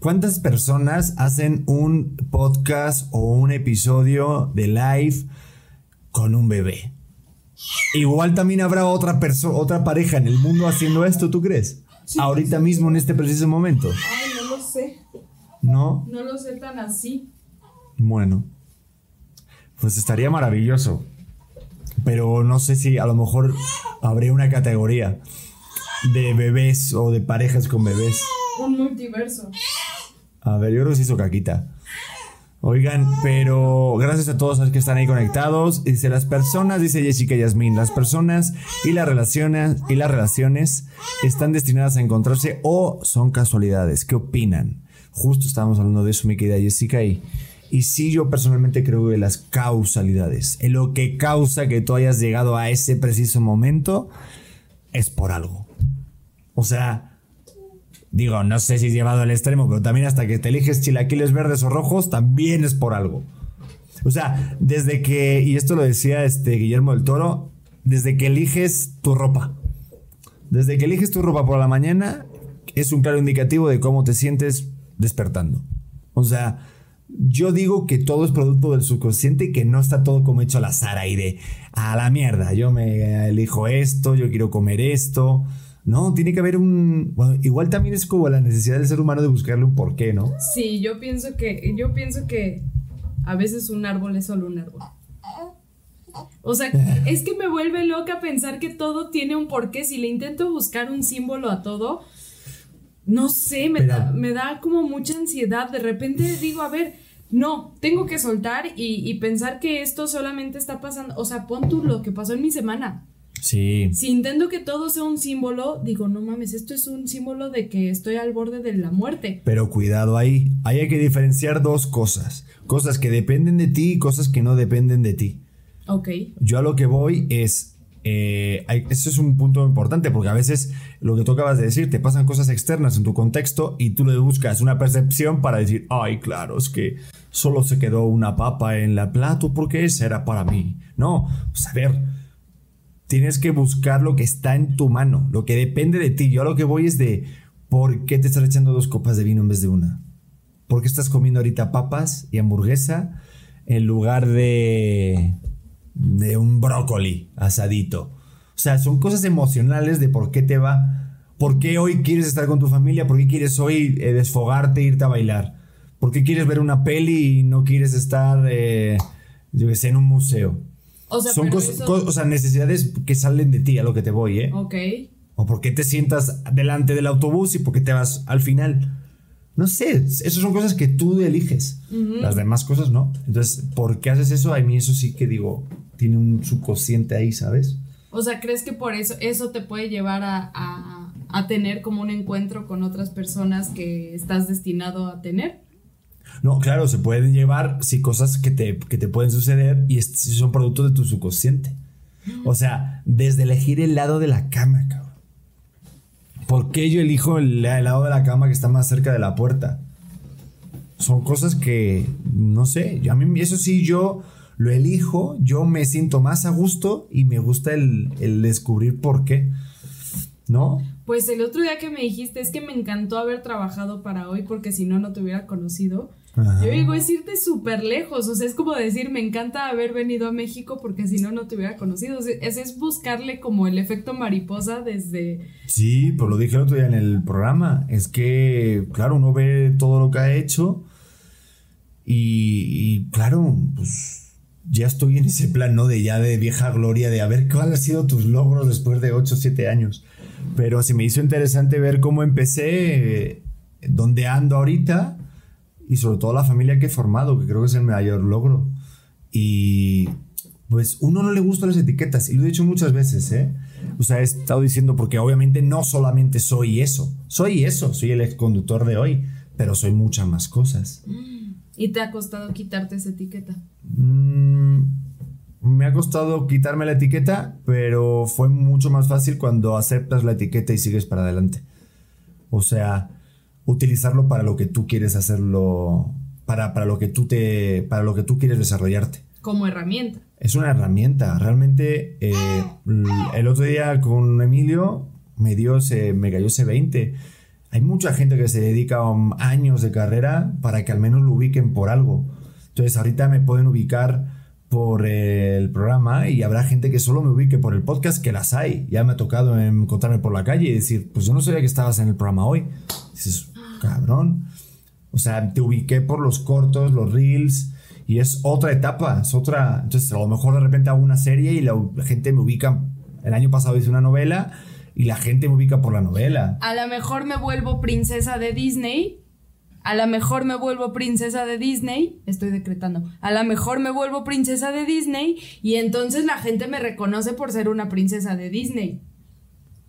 ¿Cuántas personas hacen un podcast o un episodio de live con un bebé? Igual también habrá otra persona, otra pareja en el mundo haciendo esto, ¿tú crees? Ahorita mismo en este preciso momento. Ay, no lo sé. ¿No? No lo sé tan así. Bueno. Pues estaría maravilloso. Pero no sé si a lo mejor habría una categoría de bebés o de parejas con bebés. Un multiverso. A ver, yo creo que se hizo caquita. Oigan, pero gracias a todos los que están ahí conectados. Dice las personas, dice Jessica Yasmin, las personas y las relaciones y las relaciones están destinadas a encontrarse o son casualidades. ¿Qué opinan? Justo estábamos hablando de eso, mi querida Jessica, y, y sí, yo personalmente creo en las causalidades. En lo que causa que tú hayas llegado a ese preciso momento es por algo. O sea, Digo, no sé si llevado al extremo, pero también hasta que te eliges chilaquiles verdes o rojos, también es por algo. O sea, desde que, y esto lo decía este Guillermo del Toro, desde que eliges tu ropa. Desde que eliges tu ropa por la mañana, es un claro indicativo de cómo te sientes despertando. O sea, yo digo que todo es producto del subconsciente y que no está todo como hecho al azar ahí de a la mierda. Yo me elijo esto, yo quiero comer esto. No, tiene que haber un. Bueno, igual también es como la necesidad del ser humano de buscarle un porqué, ¿no? Sí, yo pienso que. Yo pienso que a veces un árbol es solo un árbol. O sea, es que me vuelve loca pensar que todo tiene un porqué. Si le intento buscar un símbolo a todo, no sé, me, da, me da como mucha ansiedad. De repente digo, a ver, no, tengo que soltar y, y pensar que esto solamente está pasando. O sea, pon tú lo que pasó en mi semana. Sí. Si intento que todo sea un símbolo, digo, no mames, esto es un símbolo de que estoy al borde de la muerte. Pero cuidado ahí, ahí hay que diferenciar dos cosas. Cosas que dependen de ti y cosas que no dependen de ti. Ok. Yo a lo que voy es... Eh, eso es un punto importante porque a veces lo que tú acabas de decir, te pasan cosas externas en tu contexto y tú le buscas una percepción para decir, ay, claro, es que solo se quedó una papa en la plato porque esa era para mí. No, pues a ver, tienes que buscar lo que está en tu mano, lo que depende de ti. Yo a lo que voy es de por qué te estás echando dos copas de vino en vez de una. ¿Por qué estás comiendo ahorita papas y hamburguesa en lugar de, de un brócoli asadito? O sea, son cosas emocionales de por qué te va, por qué hoy quieres estar con tu familia, por qué quieres hoy eh, desfogarte, irte a bailar, por qué quieres ver una peli y no quieres estar, eh, yo en un museo. O sea, Son cosas, o sea, necesidades que salen de ti a lo que te voy, ¿eh? Ok. O por qué te sientas delante del autobús y por qué te vas al final. No sé, esas son cosas que tú eliges. Las demás cosas no. Entonces, ¿por qué haces eso? A mí eso sí que digo, tiene un subconsciente ahí, ¿sabes? O sea, ¿crees que por eso eso te puede llevar a, a, a tener como un encuentro con otras personas que estás destinado a tener? No, claro, se pueden llevar, sí, cosas que te, que te pueden suceder y son productos de tu subconsciente. O sea, desde elegir el lado de la cama, cabrón. ¿Por qué yo elijo el, lado de la cama que está más cerca de la puerta? Son cosas que, no sé, a mí eso sí, yo lo elijo, yo me siento más a gusto y me gusta el, el descubrir por qué. ¿No? Pues el otro día que me dijiste es que me encantó haber trabajado para hoy porque si no, no te hubiera conocido. Yo digo, es irte súper lejos, o sea, es como decir, me encanta haber venido a México porque si no, no te hubiera conocido. es, es buscarle como el efecto mariposa desde... Sí, pues lo dije el otro día en el programa, es que, claro, uno ve todo lo que ha hecho y, y claro, pues ya estoy en ese plan, ¿no? De ya de vieja gloria, de a ver cuáles han sido tus logros después de 8 o 7 años. Pero sí me hizo interesante ver cómo empecé, dónde ando ahorita y sobre todo la familia que he formado, que creo que es el mayor logro. Y pues uno no le gustan las etiquetas, y lo he dicho muchas veces, ¿eh? O sea, he estado diciendo, porque obviamente no solamente soy eso, soy eso, soy el ex conductor de hoy, pero soy muchas más cosas. ¿Y te ha costado quitarte esa etiqueta? Mm, me ha costado quitarme la etiqueta, pero fue mucho más fácil cuando aceptas la etiqueta y sigues para adelante. O sea, utilizarlo para lo que tú quieres hacerlo, para, para, lo que tú te, para lo que tú quieres desarrollarte. Como herramienta. Es una herramienta. Realmente, eh, el otro día con Emilio me dio ese, me cayó ese 20. hay mucha gente que se dedica um, años de carrera para que al menos lo ubiquen por algo. Entonces ahorita me pueden ubicar por el programa y habrá gente que solo me ubique por el podcast, que las hay. Ya me ha tocado encontrarme por la calle y decir, pues yo no sabía que estabas en el programa hoy. dices, cabrón. O sea, te ubiqué por los cortos, los reels, y es otra etapa, es otra. Entonces, a lo mejor de repente hago una serie y la, gente me ubica. El año pasado hice una novela y la gente me ubica por la novela. A lo mejor me vuelvo princesa de Disney a lo mejor me vuelvo princesa de Disney, estoy decretando, a lo mejor me vuelvo princesa de Disney y entonces la gente me reconoce por ser una princesa de Disney.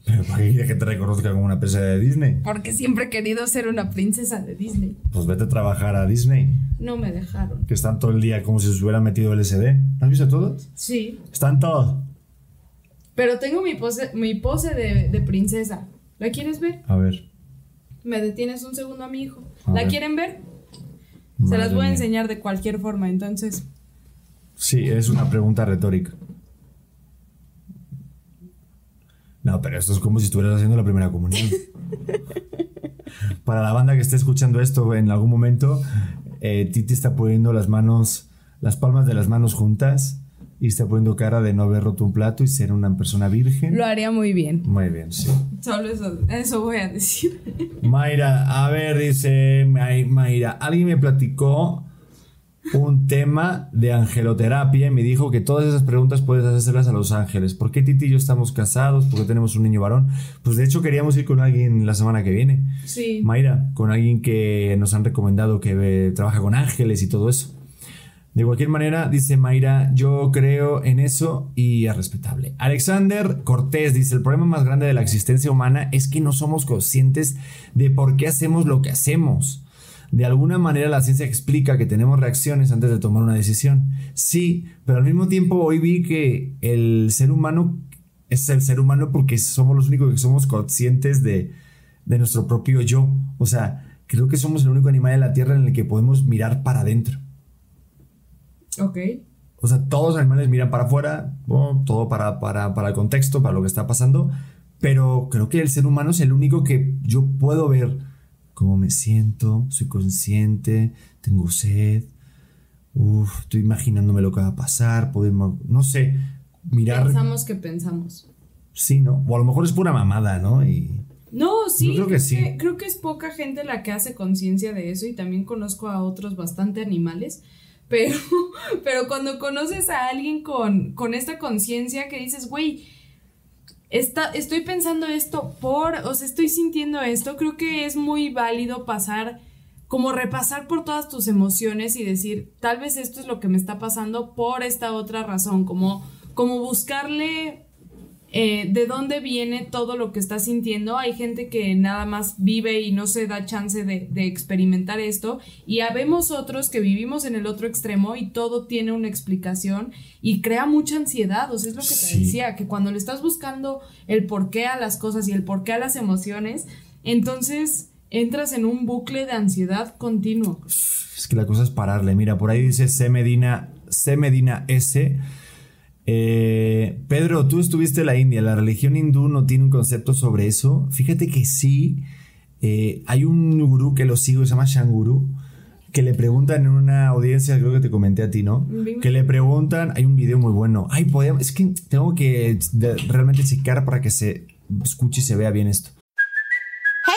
¿Pero qué que te reconozca como una princesa de Disney? Porque siempre he querido ser una princesa de Disney. Pues vete a trabajar a Disney. No me dejaron. Que están todo el día como si se hubieran metido LSD. ¿Has visto todos? Sí. Están todos. Pero tengo mi pose, mi pose de, de princesa. ¿La quieres ver? A ver. ¿Me detienes un segundo a mi hijo? ¿La quieren ver? Se las voy a enseñar de cualquier forma, entonces. Sí, es una pregunta retórica. No, pero esto es como si estuvieras haciendo la primera comunión. Para la banda que esté escuchando esto en algún momento, eh, Titi está poniendo las manos, las palmas de las manos juntas y está poniendo cara de no haber roto un plato y ser una persona virgen. Lo haría muy bien. Muy bien, sí. Solo eso, eso voy a decir. Mayra, a ver, dice Mayra, alguien me platicó un tema de angeloterapia y me dijo que todas esas preguntas puedes hacerlas a los ángeles. ¿Por qué Titi y yo estamos casados? ¿Por qué tenemos un niño varón? Pues de hecho queríamos ir con alguien la semana que viene. Sí. Mayra, con alguien que nos han recomendado que trabaja con ángeles y todo eso. De cualquier manera, dice Mayra, yo creo en eso y es respetable. Alexander Cortés dice, el problema más grande de la existencia humana es que no somos conscientes de por qué hacemos lo que hacemos. De alguna manera la ciencia explica que tenemos reacciones antes de tomar una decisión. Sí, pero al mismo tiempo hoy vi que el ser humano es el ser humano porque somos los únicos que somos conscientes de, de nuestro propio yo. O sea, creo que somos el único animal en la Tierra en el que podemos mirar para adentro. Ok. O sea, todos los animales miran para afuera, todo para, para, el contexto, para lo que está pasando, pero creo que el ser humano es el único que yo puedo ver cómo me siento, soy consciente, tengo sed, uf, estoy imaginándome lo que va a pasar, podemos, no sé, mirar. Pensamos que pensamos. Sí, ¿no? O a lo mejor es pura mamada, ¿no? Y... No, sí, creo, que, sí. creo que es poca gente la que hace conciencia de eso y también conozco a otros bastante animales pero, pero cuando conoces a alguien con, con esta conciencia que dices, güey, estoy pensando esto por, o sea, estoy sintiendo esto, creo que es muy válido pasar, como repasar por todas tus emociones y decir, tal vez esto es lo que me está pasando por esta otra razón, como, como buscarle eh, de dónde viene todo lo que estás sintiendo. Hay gente que nada más vive y no se da chance de, experimentar esto. Y habemos otros que vivimos en el otro extremo y todo tiene una explicación y crea mucha ansiedad. O sea, es lo que te decía, que cuando le estás buscando el porqué a las cosas y el porqué a las emociones, entonces entras en un bucle de ansiedad continuo. Es que la cosa es pararle. Mira, por ahí dice C. Medina, C. Medina S eh, Pedro, tú estuviste en la India, ¿la religión hindú no tiene un concepto sobre eso? Fíjate que sí, eh, hay un gurú que lo sigo, se llama Shanguru, que le preguntan en una audiencia, creo que te comenté a ti, ¿no? Que le preguntan, hay un video muy bueno, ay, podemos, es que tengo que realmente checar para que se escuche y se vea bien esto.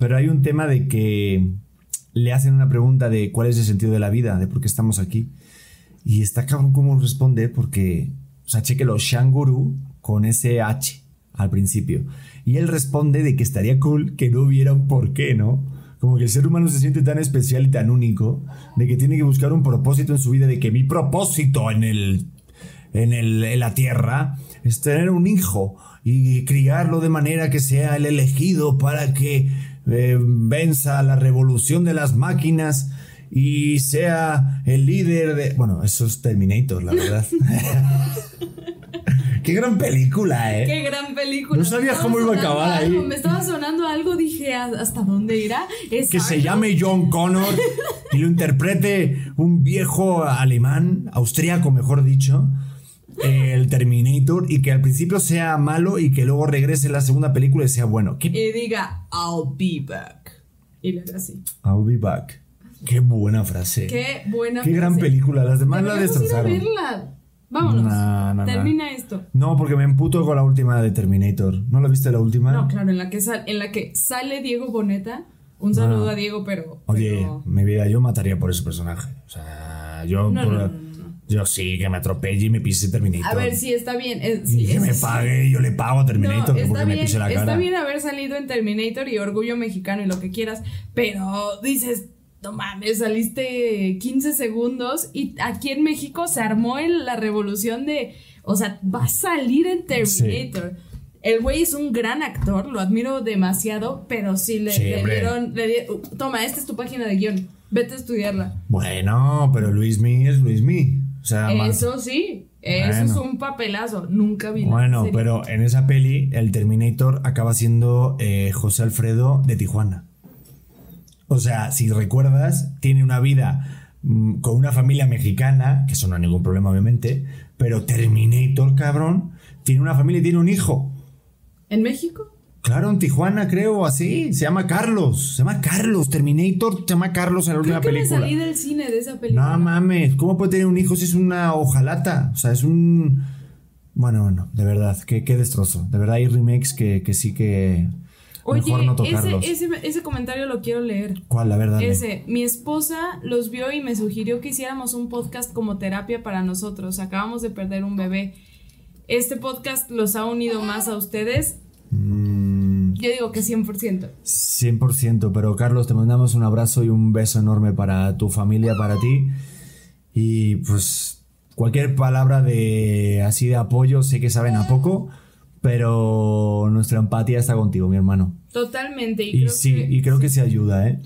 Pero hay un tema de que le hacen una pregunta de cuál es el sentido de la vida, de por qué estamos aquí. Y está cabrón cómo responde porque, o sea, chequelo, Shanguru con ese H al principio. Y él responde de que estaría cool que no hubiera un por qué, ¿no? Como que el ser humano se siente tan especial y tan único, de que tiene que buscar un propósito en su vida, de que mi propósito en el en, el, en la tierra es tener un hijo y criarlo de manera que sea el elegido para que eh, venza la revolución de las máquinas y sea el líder de... Bueno, eso es Terminator, la verdad. Qué gran película, ¿eh? Qué gran película. No sabía cómo iba a acabar ahí. Me estaba sonando algo, dije, "¿A- ¿hasta dónde irá? Es que se llame John Connor y lo interprete un viejo alemán, austríaco mejor dicho, el Terminator, y que al principio sea malo y que luego regrese en la segunda película y sea bueno. ¿Qué? Y diga, I'll be back. Y le haga así. I'll be back. Qué buena frase. Qué buena Qué gran película. Las demás la Deberíamos ir a destrozaron. verla. Vámonos. No, no, no. Termina esto. No, porque me emputo con la última de Terminator. ¿No la viste la última? No, claro, en la que, sal- en la que sale Diego Boneta. Un saludo Ah. a Diego, pero. Oye, pero- mi vida, yo mataría por ese personaje. O sea, yo. No, por- no, no, no, no. Yo sí, que me atropelle y me pise Terminator. A ver, sí, está bien. eh, Y sí, que es- me pague, yo le pago a Terminator No, porque me bien, pise la cara. está bien haber salido en Terminator y Orgullo Mexicano y lo que quieras, pero dices, no mames, saliste 15 segundos y aquí en México se armó el- la revolución de, o sea, va a salir en Terminator. El güey es un gran actor, lo admiro demasiado, pero sí le, Sí, dieron, le di- uh, toma, esta es tu página de guion, vete a estudiarla. Bueno, pero Luis Mi es Luis Mi. O sea, más- Eso sí, eso Bueno. es un papelazo, nunca vi Bueno, serie. pero en esa peli, el Terminator acaba siendo eh, José Alfredo de Tijuana. O sea, si recuerdas, tiene una vida mm, con una familia mexicana, que eso no hay ningún problema, obviamente, pero Terminator, cabrón, tiene una familia y tiene un hijo. ¿En México? Claro, en Tijuana, creo, así. Se llama Carlos. Se llama Carlos. Terminator se llama Carlos en la Creo última que me película. salí del cine de esa película. No mames, ¿cómo puede tener un hijo si es una hojalata? O sea, es un. Bueno, bueno, de verdad, qué, qué destrozo. De verdad hay remakes que, que sí que. Oye, mejor no ese, tocarlos. ese, ese comentario lo quiero leer. ¿Cuál, la verdad? Ese, mi esposa los vio y me sugirió que hiciéramos un podcast como terapia para nosotros. Acabamos de perder un bebé. Este podcast los ha unido más a ustedes. Mm, Yo digo que 100%. 100%, pero Carlos, te mandamos un abrazo y un beso enorme para tu familia, para ti. Y pues cualquier palabra de así de apoyo, sé que saben a poco, pero nuestra empatía está contigo, mi hermano. Totalmente. Y, Y creo sí, que, y creo que se ayuda, ¿eh?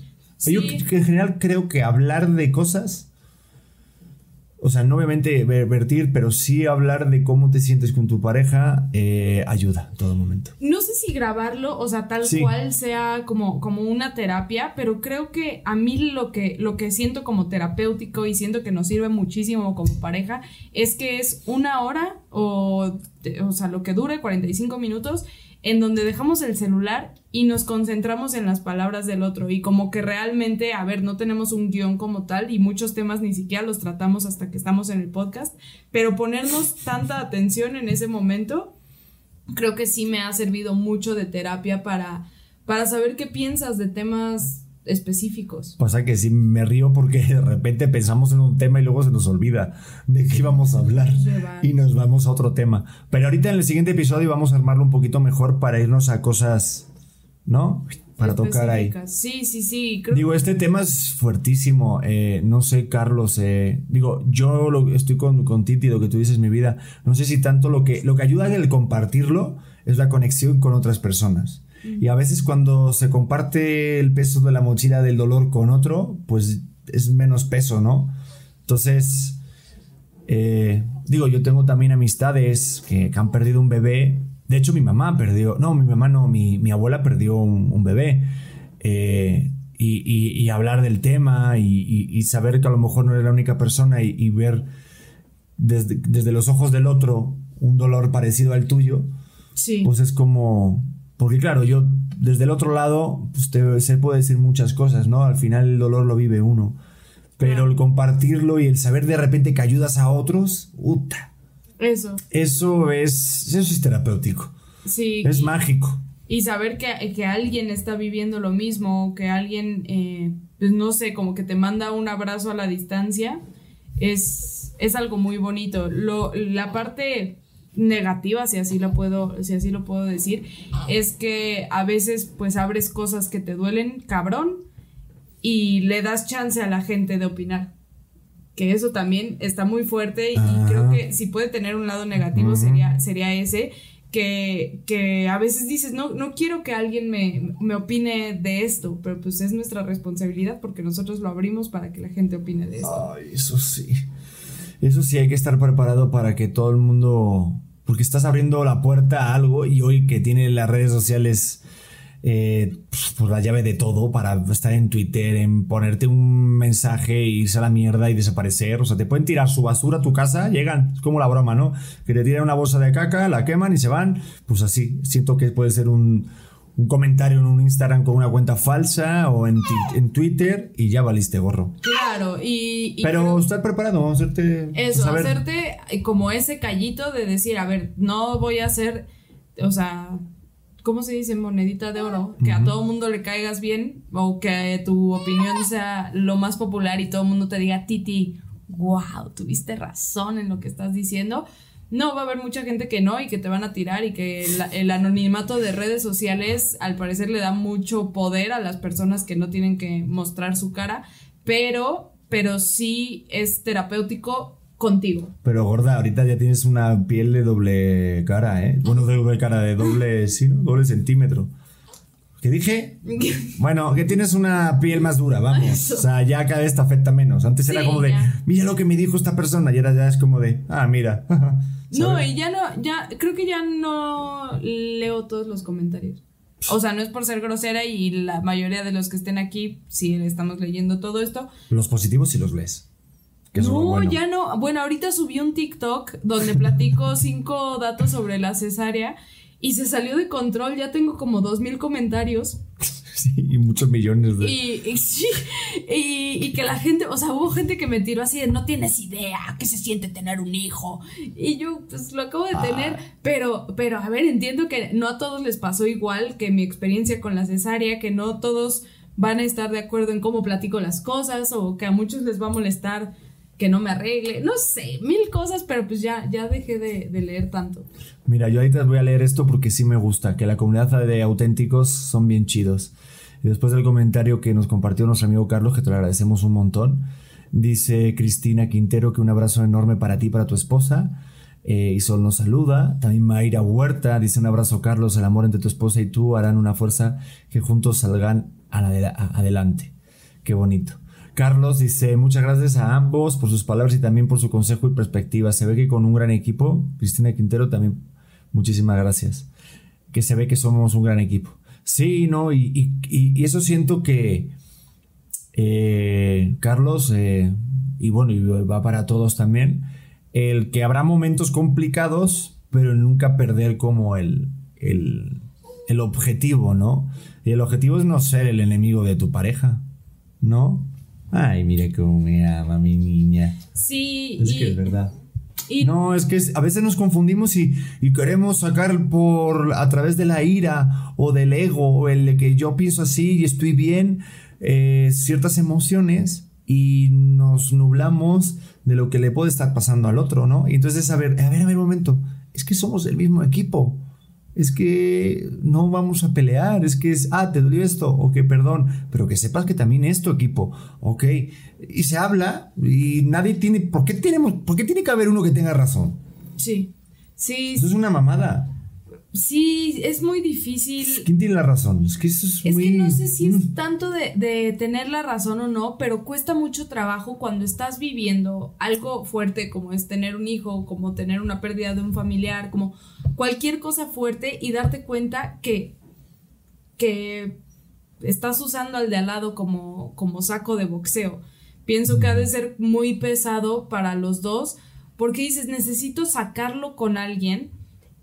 Yo que en general creo que hablar de cosas, o sea, no obviamente ver- vertir, pero sí hablar de cómo te sientes con tu pareja, eh, ayuda en todo momento. No sé si grabarlo, o sea, tal Sí. cual sea como, como una terapia, pero creo que a mí lo que, lo que siento como terapéutico y siento que nos sirve muchísimo como pareja es que es una hora o, o sea, lo que dure, 45 minutos, en donde dejamos el celular y nos concentramos en las palabras del otro y como que realmente, a ver, no tenemos un guion como tal y muchos temas ni siquiera los tratamos hasta que estamos en el podcast, pero ponernos tanta atención en ese momento creo que sí me ha servido mucho de terapia para, para saber qué piensas de temas específicos. Pasa que sí me río porque de repente pensamos en un tema y luego se nos olvida de qué íbamos a hablar y nos vamos a otro tema. Pero ahorita en el siguiente episodio vamos a armarlo un poquito mejor para irnos a cosas, ¿no? Para tocar ahí. Sí, sí, sí. Creo Digo, este tema es fuertísimo. eh, no sé, Carlos. eh, digo, yo lo, estoy con, con Titi, lo que tú dices, mi vida. No sé si tanto lo que, lo que ayuda en el compartirlo es la conexión con otras personas. Y a veces cuando se comparte el peso de la mochila del dolor con otro, pues es menos peso, ¿no? Entonces, eh, digo, yo tengo también amistades que, que han perdido un bebé. De hecho, mi mamá perdió, no, mi mamá no, mi, mi abuela perdió un, un bebé. Eh, y, y- y hablar del tema y, saber que a lo mejor no eres la única persona y, y ver desde, desde los ojos del otro un dolor parecido al tuyo, sí. pues es como... Porque claro, yo desde el otro lado, pues te- se puede decir muchas cosas, ¿no? Al final el dolor lo vive uno. Pero Claro. el compartirlo y el saber de repente que ayudas a otros, ¡uta! Eso. Eso es, eso es terapéutico. Sí. Es mágico. Y saber que, que alguien está viviendo lo mismo, que alguien, eh, pues no sé, como que te manda un abrazo a la distancia, es, es algo muy bonito. Lo, la parte negativa, si así lo puedo, si así lo puedo decir, es que a veces pues abres cosas que te duelen, cabrón, y le das chance a la gente de opinar. Que eso también está muy fuerte y creo que si puede tener un lado negativo sería, sería ese, que, que a veces dices, no, no quiero que alguien me, me opine de esto, pero pues es nuestra responsabilidad porque nosotros lo abrimos para que la gente opine de esto. Ay, eso sí. Eso sí, hay que estar preparado para que todo el mundo. Porque estás abriendo la puerta a algo y hoy que tiene las redes sociales. Eh, pues, pues la llave de todo para estar en Twitter, en ponerte un mensaje, e irse a la mierda y desaparecer. O sea, te pueden tirar su basura a tu casa, llegan, es como la broma, ¿no? Que te tiran una bolsa de caca, la queman y se van. Pues así, siento que puede ser un, un comentario en un Instagram con una cuenta falsa o en, en Twitter y ya valiste gorro. Claro, y... y Pero estar preparado, hacerte. Eso, saber- hacerte como ese callito de decir, a ver, no voy a hacer, o sea, ¿cómo se dice? Monedita de oro, que a todo mundo le caigas bien o que tu opinión sea lo más popular y todo el mundo te diga, Titi, wow, tuviste razón en lo que estás diciendo. No, va a haber mucha gente que no y que te van a tirar y que la- el anonimato de redes sociales al parecer le da mucho poder a las personas que no tienen que mostrar su cara, pero, pero sí es terapéutico contigo. Pero gorda, ahorita ya tienes una piel de doble cara, ¿eh? Bueno, de doble cara, de doble, sí, ¿no? Doble centímetro. ¿Qué dije? Bueno, que tienes una piel más dura, vamos. Eso. O sea, ya cada vez te afecta menos. Antes era como de, ya. mira lo que me dijo esta persona. Y ahora ya es como de, ah, mira. No, y ya no, ya, creo que ya no leo todos los comentarios. O sea, no es por ser grosera y la mayoría de los que estén aquí, sí estamos leyendo todo esto. Los positivos sí los lees. Que no, bueno. ya no. Bueno, ahorita subí un TikTok donde platico cinco datos sobre la cesárea y se salió de control. Ya tengo como dos mil comentarios. Sí, y muchos millones de. Y, y sí, y, y que la gente, o sea, hubo gente que me tiró así de no tienes idea qué se siente tener un hijo. Y yo, pues lo acabo de tener, pero, pero a ver, entiendo que no a todos les pasó igual que mi experiencia con la cesárea, que no todos van a estar de acuerdo en cómo platico las cosas, o que a muchos les va a molestar que no me arregle, no sé, mil cosas, pero pues ya, ya dejé de, leer tanto. Mira, yo ahorita voy a leer esto porque sí me gusta, que la comunidad de auténticos son bien chidos. Y después del comentario que nos compartió nuestro amigo Carlos, que te lo agradecemos un montón, dice Cristina Quintero que un abrazo enorme para ti para tu esposa. Eh, y Sol nos saluda. También Mayra Huerta dice un abrazo Carlos, el amor entre tu esposa y tú harán una fuerza que juntos salgan a la adelante. Qué bonito. Carlos dice, muchas gracias a ambos por sus palabras y también por su consejo y perspectiva. Se ve que con un gran equipo, Cristina Quintero también, muchísimas gracias. Que se ve que somos un gran equipo. Sí, no, y, eso siento que eh, Carlos, eh, y bueno, y va para todos también, el que habrá momentos complicados, pero nunca perder como el, el, el objetivo, ¿no? Y el objetivo es no ser el enemigo de tu pareja, ¿no? Ay, mira cómo me ama mi niña. Sí, Es y, que es verdad. y- No, es que a veces nos confundimos y, y queremos sacar por a través de la ira o del ego o el de que yo pienso así y estoy bien eh, ciertas emociones y nos nublamos de lo que le puede estar pasando al otro, ¿no? Y entonces, a ver, a ver, a ver, un momento, es que somos el mismo equipo. Es que no vamos a pelear, es que es, ah, te dolió esto, ok, perdón, pero que sepas que también es tu equipo, ok. Y se habla y nadie tiene, ¿por qué, tenemos, ¿por qué tiene que haber uno que tenga razón? sí, sí, Eso es una mamada. Sí, es muy difícil. ¿Quién tiene la razón? Es que eso es, Es muy... que no sé si Mm. es tanto de, de tener la razón o no, pero cuesta mucho trabajo cuando estás viviendo algo fuerte como es tener un hijo, como tener una pérdida de un familiar, como cualquier cosa fuerte y darte cuenta que, que estás usando al de al lado como, como saco de boxeo. Pienso que ha de ser muy pesado para los dos porque dices, necesito sacarlo con alguien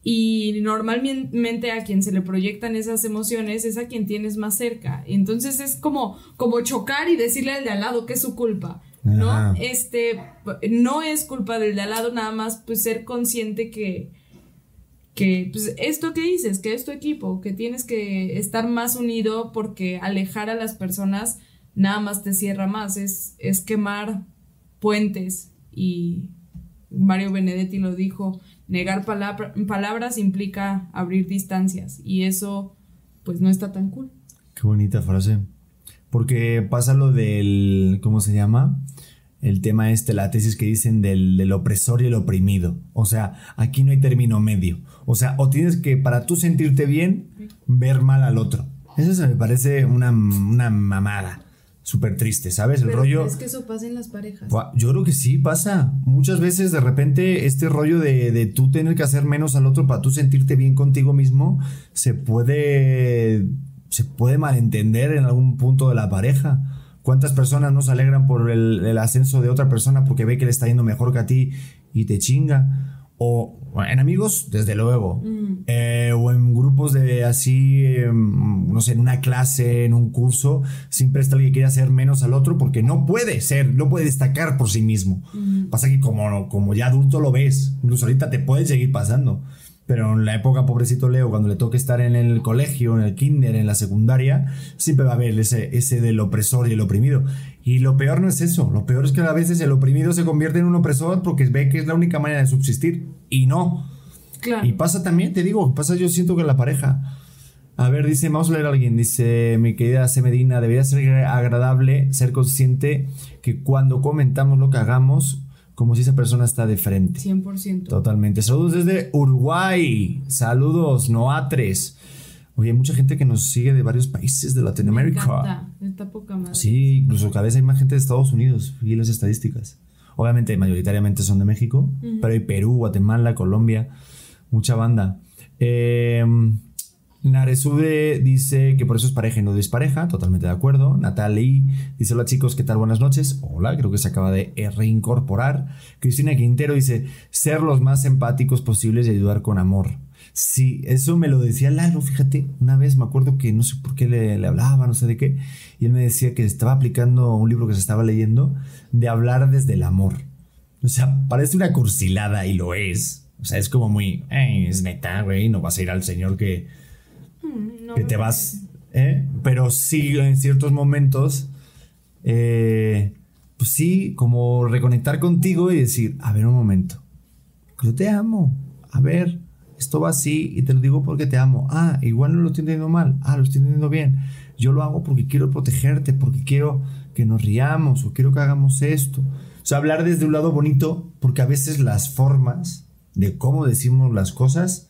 y normalmente a quien se le proyectan esas emociones es a quien tienes más cerca. Entonces es como, como chocar y decirle al de al lado que es su culpa. ¿No? Ajá. Este no es culpa del de al lado, nada más pues ser consciente que, que pues, esto que dices, que es tu equipo, que tienes que estar más unido porque alejar a las personas nada más te cierra más, es, es quemar puentes y Mario Benedetti lo dijo, negar palabra- palabras implica abrir distancias y eso pues no está tan cool. Qué bonita frase. Porque pasa lo del, ¿cómo se llama? el tema este, la tesis que dicen del, del opresor y el oprimido. O sea, aquí no hay término medio. O sea, o tienes que, para tú sentirte bien, ver mal al otro. Eso se me parece una, una mamada. Súper triste, ¿sabes? El Pero rollo... es que eso pasa en las parejas. Yo creo que sí pasa. Muchas veces de repente este rollo de, de tú tener que hacer menos al otro para tú sentirte bien contigo mismo se puede se puede malentender en algún punto de la pareja. ¿Cuántas personas no se alegran por el, el ascenso de otra persona porque ve que le está yendo mejor que a ti y te chinga? O en amigos, desde luego. Eh, o en grupos de así, eh, no sé, en una clase, en un curso, siempre está el que quiere hacer menos al otro porque no puede ser, no puede destacar por sí mismo. Pasa que como, como ya adulto lo ves, incluso ahorita te puede seguir pasando. Pero en la época, pobrecito Leo, cuando le toque estar en el colegio, en el kinder, en la secundaria, siempre va a haber ese, ese del opresor y el oprimido. Y lo peor no es eso. Lo peor es que a veces el oprimido se convierte en un opresor porque ve que es la única manera de subsistir. Y no. Claro. Y pasa también, te digo, pasa yo siento que en la pareja. A ver, dice, vamos a leer a alguien, dice mi querida C. Medina, debería ser agradable ser consciente que cuando comentamos lo que hagamos, como si esa persona está de frente. 100%. Totalmente. Saludos desde Uruguay. Saludos, Noatres. Oye, hay mucha gente que nos sigue de varios países de Me Latinoamérica. encanta. Está poca madre. Sí, incluso cada vez hay más gente de Estados Unidos. Y las estadísticas. Obviamente, mayoritariamente son de México, pero hay Perú, Guatemala, Colombia, mucha banda. Eh, Naresube dice que por eso es pareja y no dispareja, totalmente de acuerdo. Natalie dice: Hola chicos, ¿qué tal? Buenas noches. Hola, creo que se acaba de eh, reincorporar. Cristina Quintero dice: ser los más empáticos posibles y ayudar con amor. Sí, eso me lo decía Lalo, fíjate, una vez me acuerdo que no sé por qué le, le hablaba, no sé de qué, y él me decía que estaba aplicando un libro que se estaba leyendo de hablar desde el amor. O sea, parece una cursilada y lo es. O sea, es como muy, "Ey, es neta, güey, no vas a ir al señor que, no que te vas, ¿eh? Pero sí, en ciertos momentos, eh, pues sí, como reconectar contigo y decir, a ver un momento, yo te amo, a ver, esto va así y te lo digo porque te amo. Ah, igual no lo estoy entendiendo mal, ah, lo estoy entendiendo bien. Yo lo hago porque quiero protegerte, porque quiero que nos riamos o quiero que hagamos esto. O sea, hablar desde un lado bonito, porque a veces las formas de cómo decimos las cosas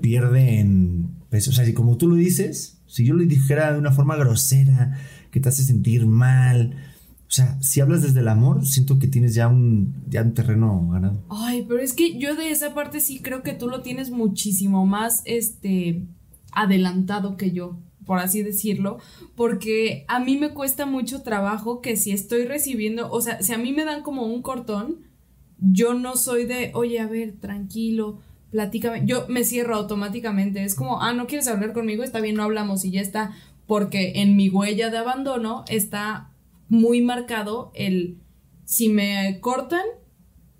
pierden O sea, si como tú lo dices, si yo lo dijera de una forma grosera, que te hace sentir mal, o sea, si hablas desde el amor, siento que tienes ya un, ya un terreno ganado. Ay, pero es que yo de esa parte sí creo que tú lo tienes muchísimo más este adelantado que yo, por así decirlo, porque a mí me cuesta mucho trabajo que si estoy recibiendo, o sea, si a mí me dan como un cortón, yo no soy de, oye, a ver, tranquilo, platícame. Yo me cierro automáticamente. Es como, ah, no quieres hablar conmigo, está bien, no hablamos y ya está. Porque en mi huella de abandono está muy marcado el, si me cortan,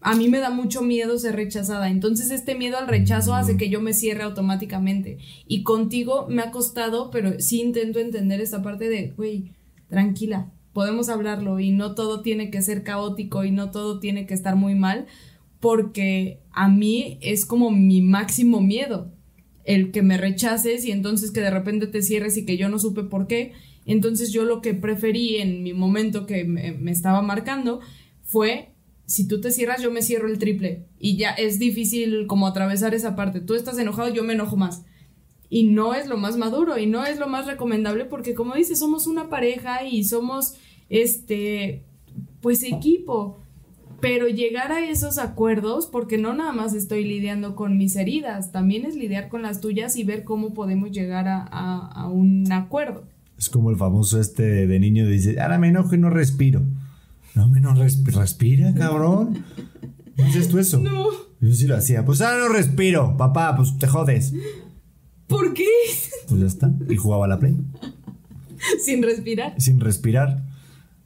a mí me da mucho miedo ser rechazada. Entonces este miedo al rechazo hace que yo me cierre automáticamente. Y contigo me ha costado, pero sí intento entender esta parte de, güey, tranquila, podemos hablarlo y no todo tiene que ser caótico y no todo tiene que estar muy mal, porque a mí es como mi máximo miedo, el que me rechaces y entonces que de repente te cierres y que yo no supe por qué. Entonces yo lo que preferí en mi momento que me, me estaba marcando fue, si tú te cierras, yo me cierro el triple y ya es difícil como atravesar esa parte. Tú estás enojado, yo me enojo más. Y no es lo más maduro y no es lo más recomendable porque como dices, somos una pareja y somos este pues equipo. Pero llegar a esos acuerdos, porque no nada más estoy lidiando con mis heridas, también es lidiar con las tuyas y ver cómo podemos llegar a, a- a un acuerdo. Es como el famoso este de niño que dice, ahora me enojo y no respiro. No, me no resp- respira, cabrón. ¿No haces tú eso? No. Yo sí lo hacía. Pues ahora no respiro, papá, pues te jodes. ¿Por qué? Pues ya está. Y jugaba a la play. Sin respirar. sin respirar.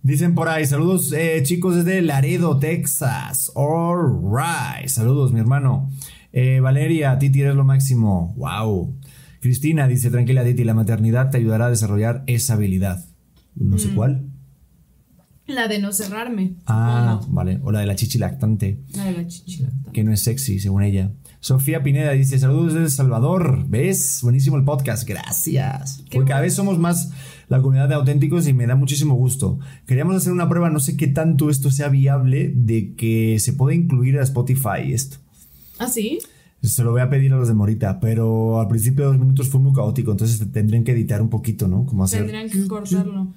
Dicen por ahí, saludos eh, chicos desde Laredo, Texas. Alright, saludos mi hermano. Eh, Valeria, Titi eres lo máximo. Wow. Cristina dice, tranquila Titi, la maternidad te ayudará a desarrollar esa habilidad. No sé cuál. La de no cerrarme. Ah, vale. O la de la chichi lactante, La de la chichilata. que no es sexy, según ella. Sofía Pineda dice, saludos desde El Salvador. ¿Ves? Buenísimo el podcast. Gracias. Qué Porque cada vez somos más, la comunidad de auténticos y me da muchísimo gusto. Queríamos hacer una prueba, no sé qué tanto esto sea viable, de que se pueda incluir a Spotify esto. ¿Ah, sí? Se lo voy a pedir a los de Morita, pero al principio de dos minutos fue muy caótico, entonces tendrían que editar un poquito, ¿no? Como hacer, Tendrían que cortarlo.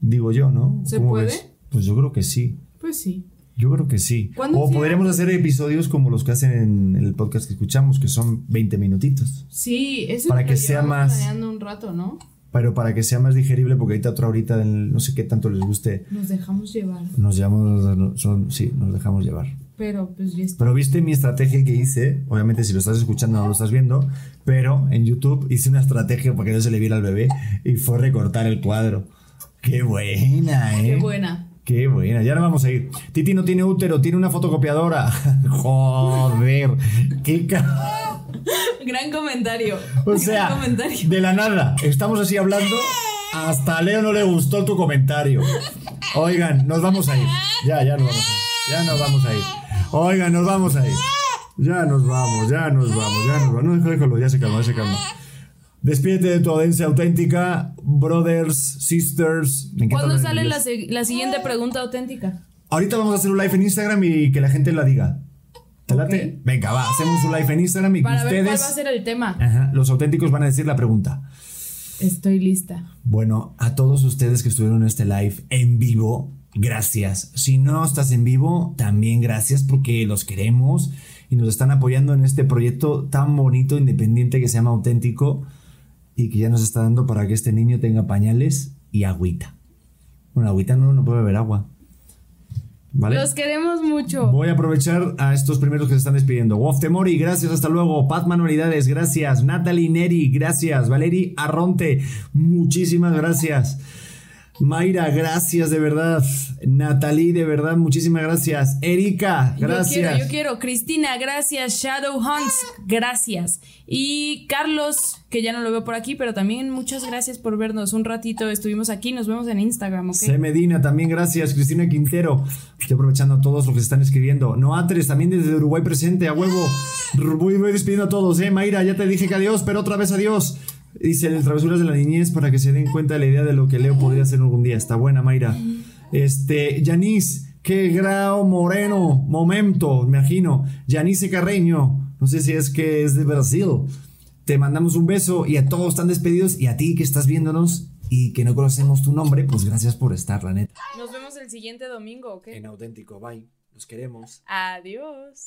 digo yo, ¿no? ¿Se ¿Cómo puede? ves? Pues yo creo que sí. Pues sí. Yo creo que sí. ¿Cuándo O podríamos hace? hacer episodios como los que hacen en el podcast que escuchamos, que son 20 minutitos. Sí, eso Para lo que sea más- un rato, ¿no? Pero para que sea más digerible, porque ahorita otra ahorita del- no sé qué tanto les guste, Nos dejamos llevar. nos llevamos, son, sí, nos dejamos llevar. Pero pues está. Pero viste mi estrategia que hice, obviamente si lo estás escuchando no lo estás viendo, pero en YouTube hice una estrategia para que no se le viera al bebé y fue recortar el cuadro. Qué buena, eh. Qué buena. Qué buena, ya nos vamos a ir. Titi no tiene útero, tiene una fotocopiadora. Joder, qué ca... Gran comentario. O sea, comentario. de la nada, estamos así hablando. Hasta a Leo no le gustó tu comentario. Oigan, nos vamos a ir. Ya, ya nos vamos a ir. Ya nos vamos a ir. Oigan, nos vamos a ir. Ya nos vamos, ya nos vamos, ya nos vamos. No, déjalo, ya se calma, ya se calma. Despídete de tu audiencia auténtica, brothers, sisters. Me ¿Cuándo sale la, la siguiente pregunta auténtica? Ahorita vamos a hacer un live en Instagram y que la gente la diga. ¿Te late? Venga, va, hacemos un live en Instagram y Para ver cuál ustedes, va a ser el tema. Ajá, los auténticos van a decir la pregunta. Estoy lista. Bueno, a todos ustedes que estuvieron en este live en vivo, gracias. Si no estás en vivo, también gracias porque los queremos y nos están apoyando en este proyecto tan bonito, independiente que se llama Auténtico y que ya nos está dando para que este niño tenga pañales y agüita. Bueno, agüita no, no puede beber agua. ¿Vale? Los queremos mucho. Voy a aprovechar a estos primeros que se están despidiendo. Wof Temori, gracias, hasta luego. Pat Manualidades, gracias. Natalie Neri, gracias. Valerie Arronte, muchísimas gracias. Mayra, gracias de verdad. Natalie, de verdad, muchísimas gracias. Erika, gracias. Yo quiero, yo quiero. Cristina, gracias. Shadow Hunts, gracias. Y Carlos, que ya no lo veo por aquí, pero también muchas gracias por vernos un ratito. Estuvimos aquí, nos vemos en Instagram, ¿ok? C. Medina, también gracias. Cristina Quintero, estoy aprovechando a todos los que se están escribiendo. Noatres, también desde Uruguay presente, a huevo. Voy, voy despidiendo a todos, eh. Mayra, ya te dije que adiós, pero otra vez adiós. Dice el Travesuras de la Niñez para que se den cuenta de la idea de lo que Leo podría hacer algún día. Está buena, Mayra. Este, Yanis, qué grao moreno, momento, me imagino. Yanice Carreño, no sé si es que es de Brasil. Te mandamos un beso y a todos están despedidos y a ti que estás viéndonos y que no conocemos tu nombre, pues gracias por estar, la neta. Nos vemos el siguiente domingo, ¿ok? En auténtico, bye. Los queremos. Adiós.